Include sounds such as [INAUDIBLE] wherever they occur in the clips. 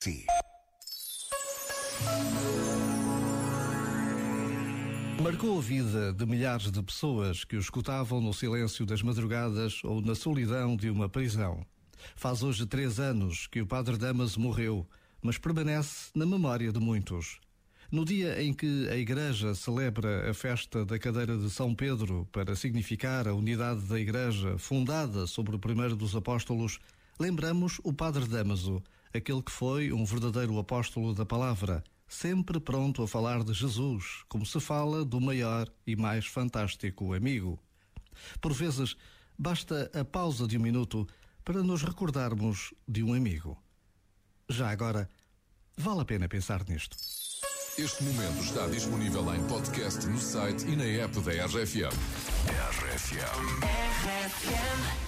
Sim. Marcou a vida de milhares de pessoas que o escutavam no silêncio das madrugadas ou na solidão de uma prisão. Faz hoje três anos que o Padre Damaso morreu, mas permanece na memória de muitos. No dia em que a Igreja celebra a festa da cadeira de São Pedro para significar a unidade da Igreja fundada sobre o primeiro dos apóstolos, lembramos o Padre Damaso, aquele que foi um verdadeiro apóstolo da palavra, sempre pronto a falar de Jesus, como se fala do maior e mais fantástico amigo. Por vezes, basta a pausa de um minuto para nos recordarmos de um amigo. Já agora, vale a pena pensar nisto. Este momento está disponível em podcast no site e na app da RFM. RFM. I've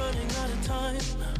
Running out of time.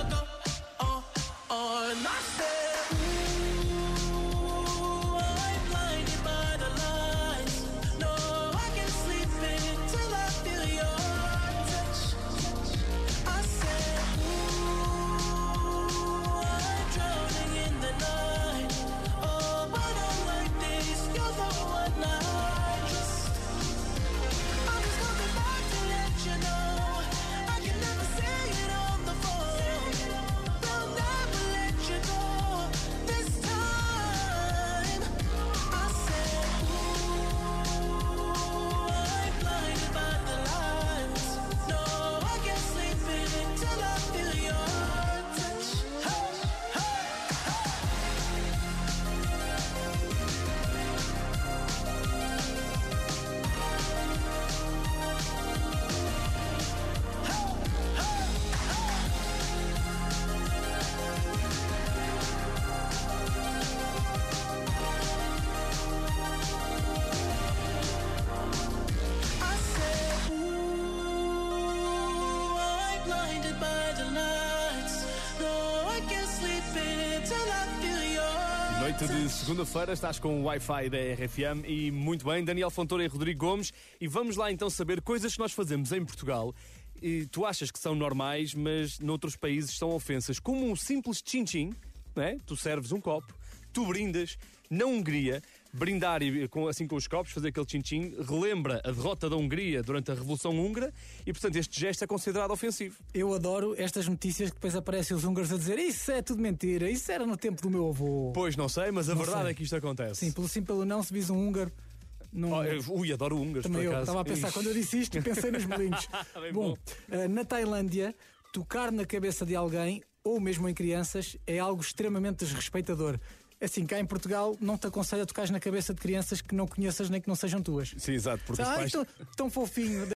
Noite de segunda-feira, estás com o Wi-Fi da RFM e muito bem, Daniel Fontoura e Rodrigo Gomes. E vamos lá então saber coisas que nós fazemos em Portugal e tu achas que são normais, mas noutros países são ofensas, como um simples tchim-tchim, não é? Tu serves um copo, tu brindas. Na Hungria, brindar e, com, assim com os copos, fazer aquele tchim-tchim, relembra a derrota da Hungria durante a Revolução Húngara e, portanto, este gesto é considerado ofensivo. Eu adoro estas notícias que depois aparecem os húngaros a dizer isso é tudo mentira, isso era no tempo do meu avô. Pois não sei, mas a Não verdade sei. é que isto acontece. Sim, pelo sim, pelo não, se vis um húngaro. Não... Oh, eu- ui, adoro húngaros, Também eu estava a pensar, Ixi. quando eu disse isto, pensei nos bolinhos. [LAUGHS] Bom, bom. eh, na Tailândia, tocar na cabeça de alguém, ou mesmo em crianças, é algo extremamente desrespeitador. Assim, cá em Portugal não te aconselho a tocar na cabeça de crianças que não conheças nem que não sejam tuas. Sim, exato, porque os Ai, pais. tão, tão fofinho.